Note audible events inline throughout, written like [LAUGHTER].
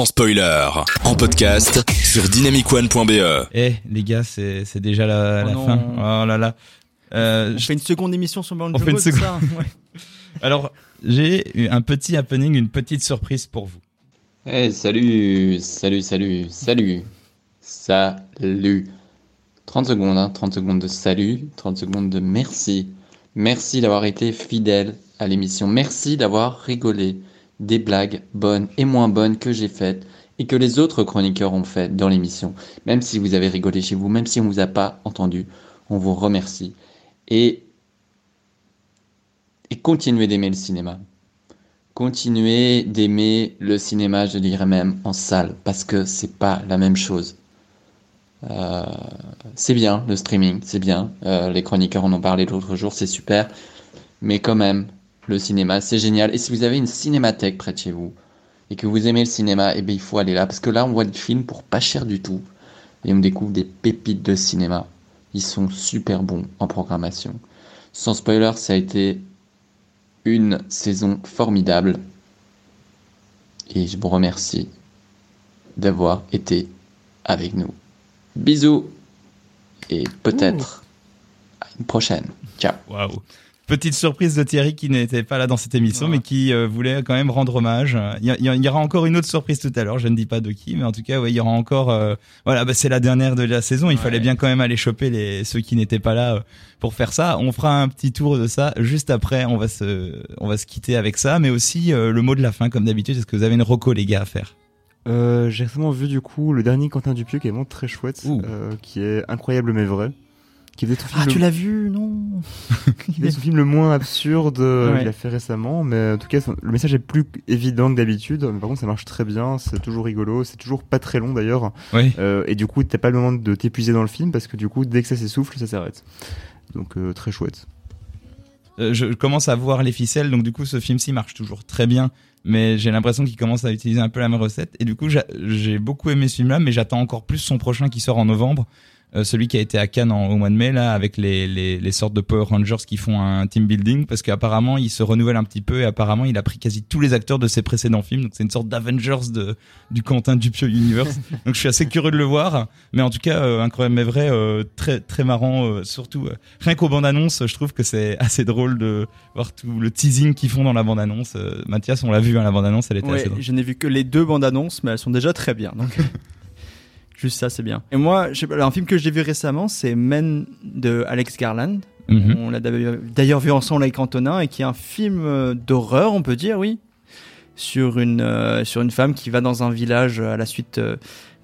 sans spoiler, en podcast sur dynamicone.be. Eh les gars, c'est c'est déjà la, Oh non. fin. Oh là là. Euh, On je- fait une seconde émission sur Banjo On fait une c'est seconde. ça Ouais. [LAUGHS] Alors j'ai eu un petit happening, une petite surprise pour vous. Eh, salut, salut, salut, salut, salut. 30 secondes, hein, 30 secondes de salut, 30 secondes de merci. Merci d'avoir été fidèle à l'émission. Merci d'avoir rigolé des blagues bonnes et moins bonnes que j'ai faites et que les autres chroniqueurs ont faites dans l'émission. Même si vous avez rigolé chez vous, même si on vous a pas entendu, on vous remercie. Et, et continuez d'aimer le cinéma. Continuez d'aimer le cinéma, je dirais même en salle, parce que c'est pas la même chose. Euh, c'est bien le streaming, c'est bien. Euh, les chroniqueurs en ont parlé l'autre jour, c'est super. Mais quand même, le cinéma, c'est génial. Et si vous avez une cinémathèque près de chez vous et que vous aimez le cinéma, eh bien, il faut aller là, parce que là, on voit des films pour pas cher du tout et on découvre des pépites de cinéma. Ils sont super bons en programmation. Sans spoiler, ça a été une saison formidable. Et je vous remercie d'avoir été avec nous. Bisous et peut-être à une prochaine. Ciao. Petite surprise de Thierry qui n'était pas là dans cette émission, Ouais. mais qui euh, voulait quand même rendre hommage. Il y, il aura encore une autre surprise tout à l'heure. Je ne dis pas de qui, mais en tout cas, ouais, il y aura encore. euh, voilà, bah, c'est la dernière de la saison. Il Ouais. fallait bien quand même aller choper les ceux qui n'étaient pas là euh, pour faire ça. On fera un petit tour de ça juste après. On va se, on va se quitter avec ça, mais aussi le mot de la fin, comme d'habitude. Est-ce que vous avez une reco, les gars, à faire? J'ai récemment vu du coup le dernier Quentin Dupieux qui est vraiment très chouette, qui est incroyable mais vrai, qui faisait son film, Ah, le, tu l'as vu Non [LAUGHS] qui faisait son film le moins absurde euh, Ouais. qu'il a fait récemment, mais en tout cas le message est plus évident que d'habitude, mais par contre ça marche très bien, c'est toujours rigolo, c'est toujours pas très long d'ailleurs, Oui. euh, et du coup t'as pas le moment de t'épuiser dans le film parce que du coup dès que ça s'essouffle ça s'arrête. Donc euh, très chouette. Euh, je commence à voir les ficelles, donc du coup ce film-ci marche toujours très bien, mais j'ai l'impression qu'il commence à utiliser un peu la même recette. Et du coup j'a- j'ai beaucoup aimé ce film-là, mais j'attends encore plus son prochain qui sort en novembre, euh, celui qui a été à Cannes en- au mois de mai là, avec les, les, les sortes de Power Rangers qui font un team building, parce qu'apparemment il se renouvelle un petit peu et apparemment il a pris quasi tous les acteurs de ses précédents films, donc c'est une sorte d'Avengers de du Quentin Dupieux Universe. [LAUGHS] donc je suis assez curieux de le voir, mais en tout cas euh, incroyable mais vrai, euh, très très marrant, euh, surtout. euh, Rien qu'aux bandes annonces, je trouve que c'est assez drôle de voir tout le teasing qu'ils font dans la bande annonce. Mathias, on l'a vu, hein, la bande annonce, elle était Ouais, assez drôle. je n'ai vu que les deux bandes annonces, mais elles sont déjà très bien. Donc, [LAUGHS] juste ça, c'est bien. Et moi, je sais pas, alors, un film que j'ai vu récemment, c'est Men de Alex Garland. Mhm. On l'a d'ailleurs vu ensemble avec Antonin, et qui est un film euh, d'horreur, on peut dire, oui, sur une euh, sur une femme qui va dans un village à la suite euh,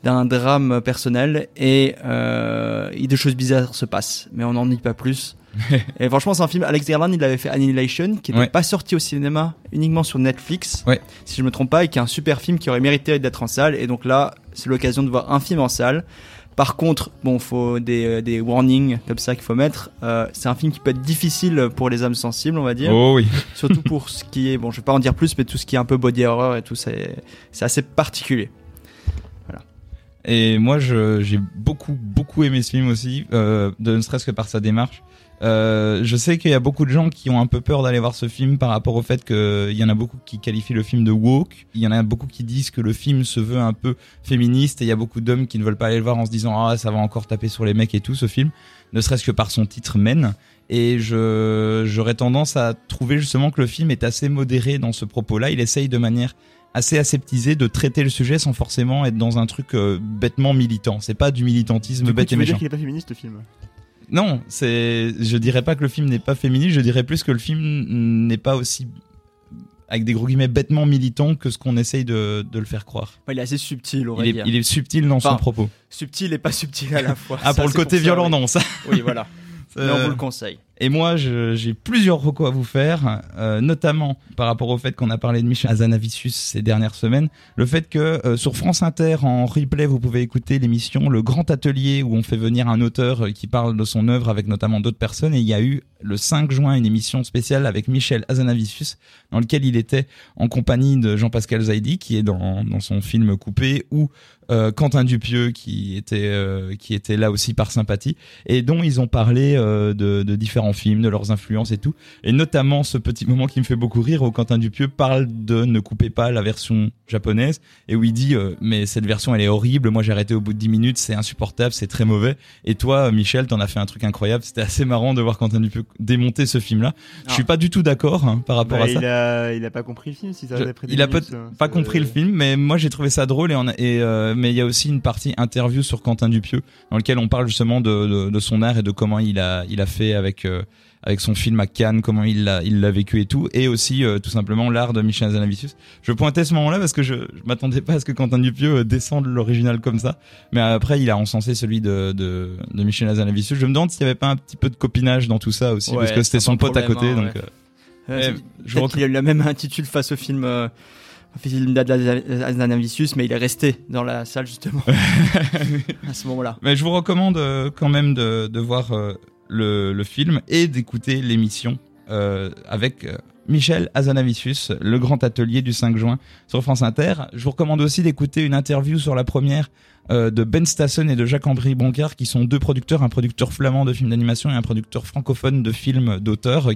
d'un drame personnel et, euh, et des choses bizarres se passent. Mais on n'en dit pas plus. [LAUGHS] et franchement, c'est un film. Alex Garland, il avait fait Annihilation, qui n'était Ouais. pas sorti au cinéma, uniquement sur Netflix, Ouais. si je me trompe pas, et qui est un super film qui aurait mérité d'être en salle. Et donc là, c'est l'occasion de voir un film en salle. Par contre, bon, faut des, euh, des warnings comme ça qu'il faut mettre. Euh, c'est un film qui peut être difficile pour les âmes sensibles, on va dire. Oh oui. [LAUGHS] Surtout pour ce qui est, bon, je vais pas en dire plus, mais tout ce qui est un peu body horror et tout, c'est, c'est assez particulier. Et moi, j'ai beaucoup, beaucoup aimé ce film aussi, euh, de, ne serait-ce que par sa démarche. Euh, je sais qu'il y a beaucoup de gens qui ont un peu peur d'aller voir ce film par rapport au fait qu'il y en a beaucoup qui qualifient le film de woke. Il y en a beaucoup qui disent que le film se veut un peu féministe et il y a beaucoup d'hommes qui ne veulent pas aller le voir en se disant ah ça va encore taper sur les mecs et tout ce film, ne serait-ce que par son titre Men. Et je j'aurais tendance à trouver justement que le film est assez modéré dans ce propos-là. Il essaye de manière assez aseptisé de traiter le sujet sans forcément être dans un truc euh, bêtement militant. C'est pas du militantisme Du coup, bête tu et veux dire méchant. qu'il est pas féministe le film? Non, c'est. Je dirais pas que le film n'est pas féministe. Je dirais plus que le film n'est pas aussi avec des gros guillemets bêtement militant que ce qu'on essaye de, de le faire croire. Il est assez subtil, on va Il est, dire. il est subtil dans son propos. Subtil et pas subtil à la fois. Ah Ça, pour le côté ça, violent oui. non ça. Oui, voilà. [LAUGHS] Mais on Euh, vous le conseille. Et moi, j'ai plusieurs recos à vous faire, euh, notamment par rapport au fait qu'on a parlé de Michel Azanavicius ces dernières semaines. Le fait que euh, sur France Inter, en replay, vous pouvez écouter l'émission Le Grand Atelier, où on fait venir un auteur euh, qui parle de son œuvre avec notamment d'autres personnes. Et il y a eu le 5 juin une émission spéciale avec Michel Azanavicius, dans lequel il était en compagnie de Jean-Pascal Zaidi, qui est dans, dans son film Coupé, ou euh, Quentin Dupieux, qui était, euh, qui était là aussi par sympathie, et dont ils ont parlé euh, de, de différents différents films, de leurs influences et tout. Et notamment ce petit moment qui me fait beaucoup rire où Quentin Dupieux parle de ne coupez pas la version japonaise et où il dit euh, mais cette version elle est horrible, moi j'ai arrêté au bout de 10 minutes, c'est insupportable, c'est très mauvais. Et toi Michel, t'en as fait un truc incroyable, c'était assez marrant de voir Quentin Dupieux démonter ce film là. Je suis pas du tout d'accord hein, par rapport Bah, à ça. il, a, il a pas compris le film, si ça Je- après il a pas, pas compris le film, mais moi j'ai trouvé ça drôle et, on a- et euh, mais il y a aussi une partie interview sur Quentin Dupieux dans lequel on parle justement de, de, de son art et de comment il a il a fait avec euh, avec son film à Cannes, comment il l'a il l'a vécu et tout, et aussi euh, tout simplement l'art de Michel Hazanavicius. Je pointais ce moment-là parce que je, je m'attendais pas à ce que Quentin Dupieux euh, descende l'original comme ça, mais après il a encensé celui de de, de Michel Hazanavicius. Je me demande s'il y avait pas un petit peu de copinage dans tout ça aussi, Ouais, parce que c'était son pote à côté, hein, donc. ouais. euh, Ouais, eh, je qu'il a eu la même intitule face au film, euh, film d'Azanavicius, mais il est resté dans la salle justement [LAUGHS] à ce moment-là. Mais je vous recommande euh, quand même de, de voir euh, le, le film et d'écouter l'émission euh, avec euh, Michel Azanavicius, le grand atelier du 5 juin sur France Inter. Je vous recommande aussi d'écouter une interview sur la première euh, de Ben Stassen et de Jacques-Ambry Boncard, qui sont deux producteurs, un producteur flamand de films d'animation et un producteur francophone de films d'auteur. euh,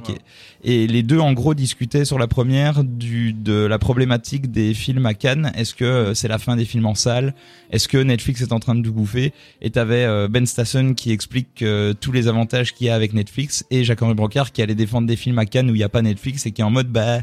Et les deux, en gros, discutaient sur la première du, de la problématique des films à Cannes. Est-ce que euh, c'est la fin des films en salle? Est-ce que Netflix est en train de tout bouffer? Et t'avais Ben Stassen qui explique tous les avantages qu'il y a avec Netflix et Jacques-Henri Brocard qui allait défendre des films à Cannes où il n'y a pas Netflix et qui est en mode bah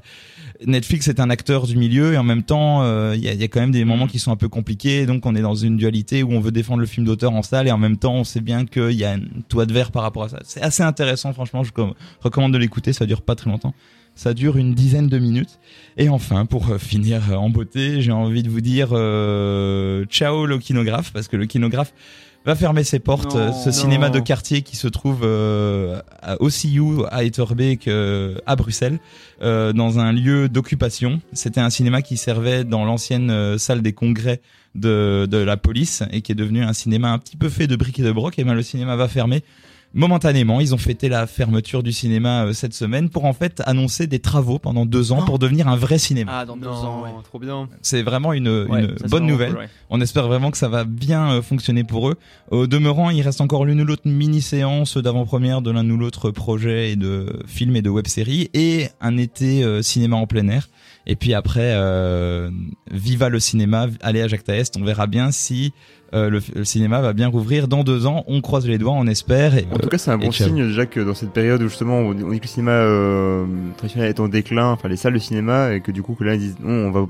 Netflix est un acteur du milieu et en même temps euh, il y, a, y a quand même des moments qui sont un peu compliqués donc on est dans une dualité où on veut défendre le film d'auteur en salle et en même temps on sait bien qu'il y a un toit de verre par rapport à ça. C'est assez intéressant franchement, je com- recommande de l'écouter, ça dure pas très longtemps. Ça dure une dizaine de minutes. Et enfin, pour euh, finir euh, en beauté, j'ai envie de vous dire euh, ciao le kinographe, parce que le kinographe va fermer ses portes. Non. Ce cinéma de quartier qui se trouve euh, à OCU, à Etterbeek, euh, à Bruxelles, euh, dans un lieu d'occupation. C'était un cinéma qui servait dans l'ancienne euh, salle des congrès de, de la police et qui est devenu un cinéma un petit peu fait de briques et de broc. Et ben le cinéma va fermer momentanément. Ils ont fêté la fermeture du cinéma euh, cette semaine pour en fait annoncer des travaux pendant deux ans pour devenir un vrai cinéma. Ah, dans deux ans, ouais. trop bien. C'est vraiment une, Ouais, une bonne vraiment nouvelle. cool, ouais. On espère vraiment que ça va bien euh, fonctionner pour eux. Au demeurant, il reste encore l'une ou l'autre mini-séance d'avant-première de l'un ou l'autre projet et de film et de web-série et un été euh, cinéma en plein air. Et puis après, euh, viva le cinéma, allez à Jacques Taest, on verra bien si euh, le, le cinéma va bien rouvrir dans deux ans. On croise les doigts, on espère. Et, En tout cas, c'est un bon signe déjà que dans cette période où justement on dit que le cinéma euh, traditionnel est en déclin, enfin les salles de cinéma, et que du coup que là ils disent non, on va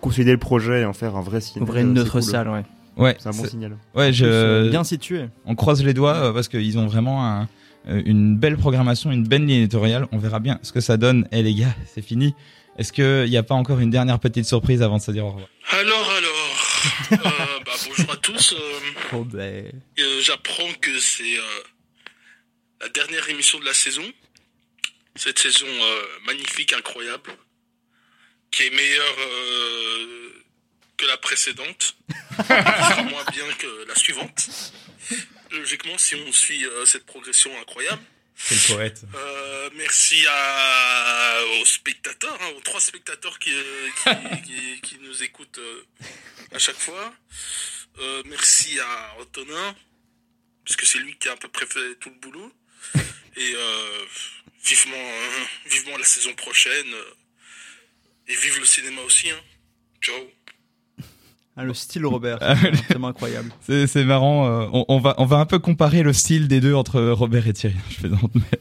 consolider le projet et en faire un vrai cinéma. Ouvrir une c'est autre cool. salle, ouais. ouais, C'est un bon signal. ouais, plus, euh, je, Bien situé. on croise les doigts euh, parce qu'ils ont vraiment un- euh, une belle programmation, une belle ligne éditoriale. On verra bien ce que ça donne. Eh les gars, c'est fini. Est-ce qu'il n'y a pas encore une dernière petite surprise avant de se dire au revoir? Alors, alors, [LAUGHS] euh, bah, bonjour à tous. euh, Oh, ben. euh, J'apprends que c'est euh, la dernière émission de la saison. Cette saison euh, magnifique, incroyable, qui est meilleure euh, que la précédente, [LAUGHS] moins bien que la suivante. Logiquement, si on suit euh, cette progression incroyable. Poète. Merci à, aux spectateurs, hein, aux trois spectateurs qui, qui, qui, qui nous écoutent à chaque fois. Merci à Antonin, parce que c'est lui qui a à peu près fait tout le boulot. Et euh, vivement, hein, vivement la saison prochaine. euh, et vive le cinéma aussi. Hein. Ciao. Ah, le style Robert, Ah, c'est vraiment incroyable. C'est, marrant. euh, on, on va, on va un peu comparer le style des deux entre Robert et Thierry. Je plaisante, mais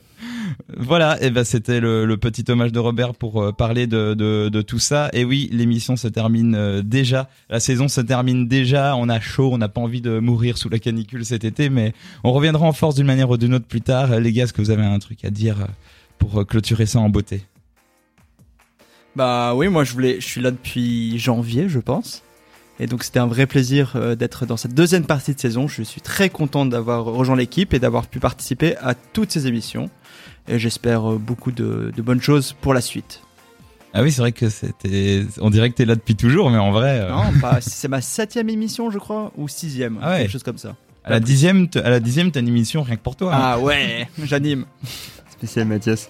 voilà. Et ben c'était le, petit hommage de Robert pour euh, parler de, tout ça. Et oui, l'émission se termine euh, déjà. La saison se termine déjà. On a chaud. On n'a pas envie de mourir sous la canicule cet été, mais on reviendra en force d'une manière ou d'une autre plus tard. Les gars, est-ce que vous avez un truc à dire euh, pour clôturer ça en beauté? Bah oui, moi je voulais, je suis là depuis janvier, je pense. Et donc c'était un vrai plaisir euh, d'être dans cette deuxième partie de saison. Je suis très content d'avoir rejoint l'équipe et d'avoir pu participer à toutes ces émissions. Et j'espère euh, beaucoup de, de bonnes choses pour la suite. Ah oui, c'est vrai que c'était. On dirait que t'es là depuis toujours, mais en vrai. euh, Non, pas, [LAUGHS] c'est ma septième émission, je crois, ou sixième, Ah ouais. quelque chose comme ça. À la dixième, à la dixième, t'as une émission rien que pour toi. hein. Ah ouais, j'anime. Spécial Mathias.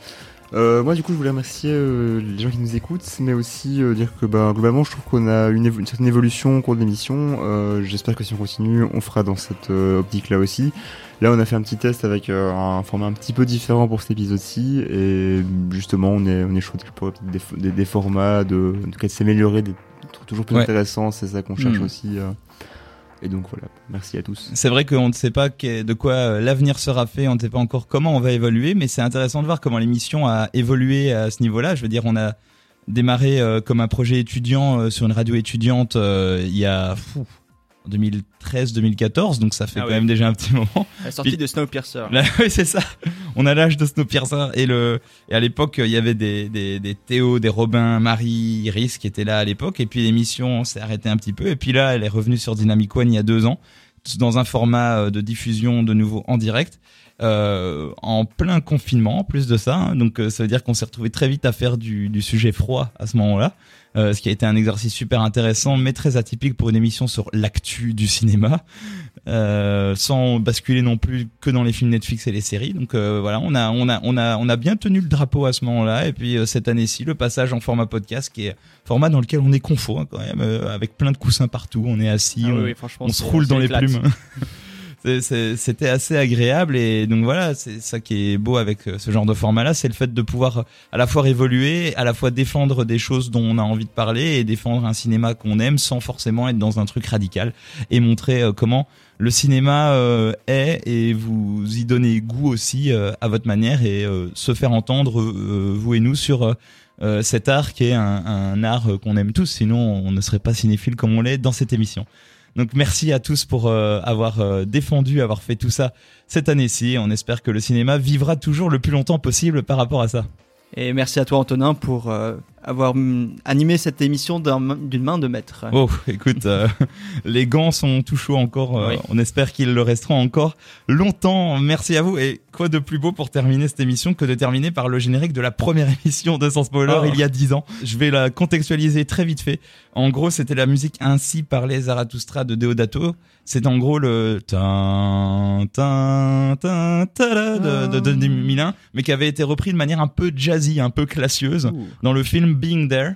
Euh, moi, du coup, je voulais remercier euh, les gens qui nous écoutent, mais aussi euh, dire que bah, globalement, je trouve qu'on a une, certaine évolution au cours de l'émission. Euh, J'espère que si on continue, on fera dans cette euh, optique-là aussi. Là, on a fait un petit test avec euh, un format un petit peu différent pour cet épisode-ci, et justement, on est, on est chaud pour des, des, des formats, de, cas, de s'améliorer, toujours plus Ouais. intéressant. C'est ça qu'on cherche Hmm. aussi. Et donc voilà, merci à tous. C'est vrai qu'on ne sait pas de quoi euh, l'avenir sera fait, on ne sait pas encore comment on va évoluer, mais c'est intéressant de voir comment l'émission a évolué à ce niveau-là. Je veux dire, on a démarré euh, comme un projet étudiant euh, sur une radio étudiante il y a en 2013-2014, donc ça fait Ah quand même déjà un petit moment. La sortie Puis- de Snowpiercer. Là, [LAUGHS] oui, c'est ça. On a l'âge de Snowpiercer et le et à l'époque il y avait des des des Théo, des Robin, Marie, Iris qui étaient là à l'époque et puis l'émission s'est arrêtée un petit peu et puis là elle est revenue sur Dynamic One il y a deux ans dans un format euh, de diffusion de nouveau en direct. Euh, en plein confinement en plus de ça hein. donc euh, ça veut dire qu'on s'est retrouvé très vite à faire du, du sujet froid à ce moment-là euh, ce qui a été un exercice super intéressant mais très atypique pour une émission sur l'actu du cinéma sans basculer non plus que dans les films Netflix et les séries. Donc voilà, on a on a on a on a bien tenu le drapeau à ce moment-là. Et puis cette année-ci, le passage en format podcast, qui est format dans lequel on est confort hein, quand même, avec plein de coussins partout. On est assis, Ah on, oui, se roule dans les plumes. [LAUGHS] C'était assez agréable et donc voilà, c'est ça qui est beau avec euh, ce genre de format-là, c'est le fait de pouvoir euh, à la fois évoluer, à la fois défendre des choses dont on a envie de parler et défendre un cinéma qu'on aime sans forcément être dans un truc radical et montrer euh, comment le cinéma est et vous y donner goût aussi à votre manière et se faire entendre vous et nous sur cet art qui est un, un art qu'on aime tous, sinon on ne serait pas cinéphile comme on l'est dans cette émission. Donc merci à tous pour euh, avoir euh, défendu, avoir fait tout ça cette année-ci. On espère que le cinéma vivra toujours le plus longtemps possible par rapport à ça. Et merci à toi, Antonin, pour euh, avoir mm, animé cette émission d'un- d'une main de maître. Oh, écoute, euh, [LAUGHS] les gants sont tout chauds encore. euh, Oui. On espère qu'ils le resteront encore longtemps. Merci à vous. Et quoi de plus beau pour terminer cette émission que de terminer par le générique de la première [LAUGHS] émission de Sans Spoiler Oh. il y a 10 ans. Je vais la contextualiser très vite fait. En gros, c'était la musique ainsi par les Zarathustra de Deodato. C'est en gros le tin, tin, tin, de, de, de 2001, mais qui avait été repris de manière un peu jazzy, un peu classieuse Ouh. dans le film Being There.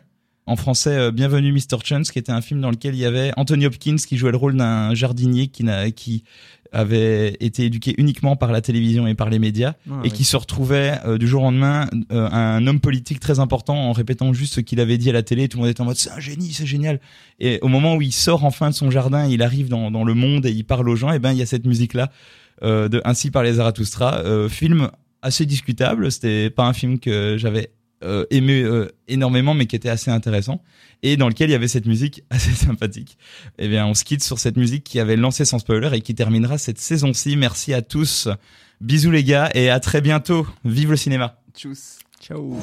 En français, euh, Bienvenue Mr. Chance, qui était un film dans lequel il y avait Anthony Hopkins qui jouait le rôle d'un jardinier qui, n'a, qui avait été éduqué uniquement par la télévision et par les médias Ah, et oui. qui se retrouvait euh, du jour au lendemain euh, un homme politique très important en répétant juste ce qu'il avait dit à la télé. Tout le monde était en mode c'est un génie, c'est génial. Et au moment où il sort enfin de son jardin, il arrive dans, dans le monde et il parle aux gens, et ben il y a cette musique là euh, de Ainsi par les Zarathustra, film assez discutable. C'était pas un film que j'avais euh, aimé euh, énormément, mais qui était assez intéressant et dans lequel il y avait cette musique [LAUGHS] assez sympathique. Eh bien, on se quitte sur cette musique qui avait lancé sans spoiler et qui terminera cette saison-ci. Merci à tous. Bisous les gars et à très bientôt. Vive le cinéma. Tchuss. Ciao.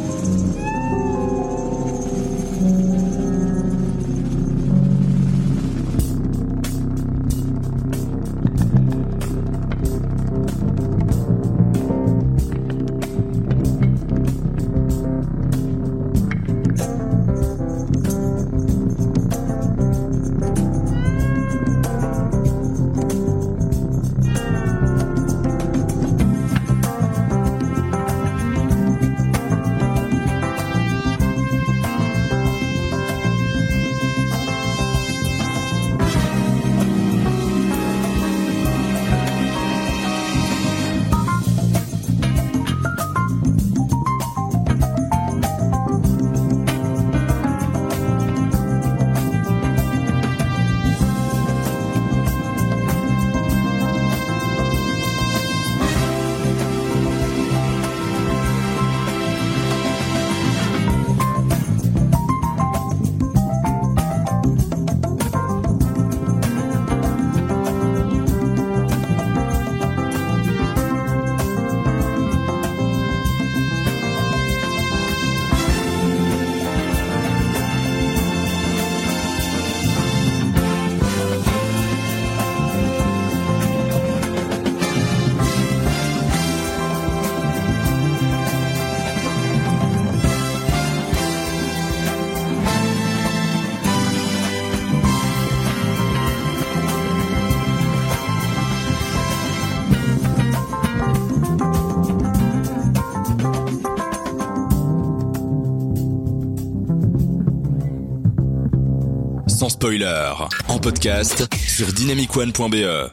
En podcast sur dynamicone.be.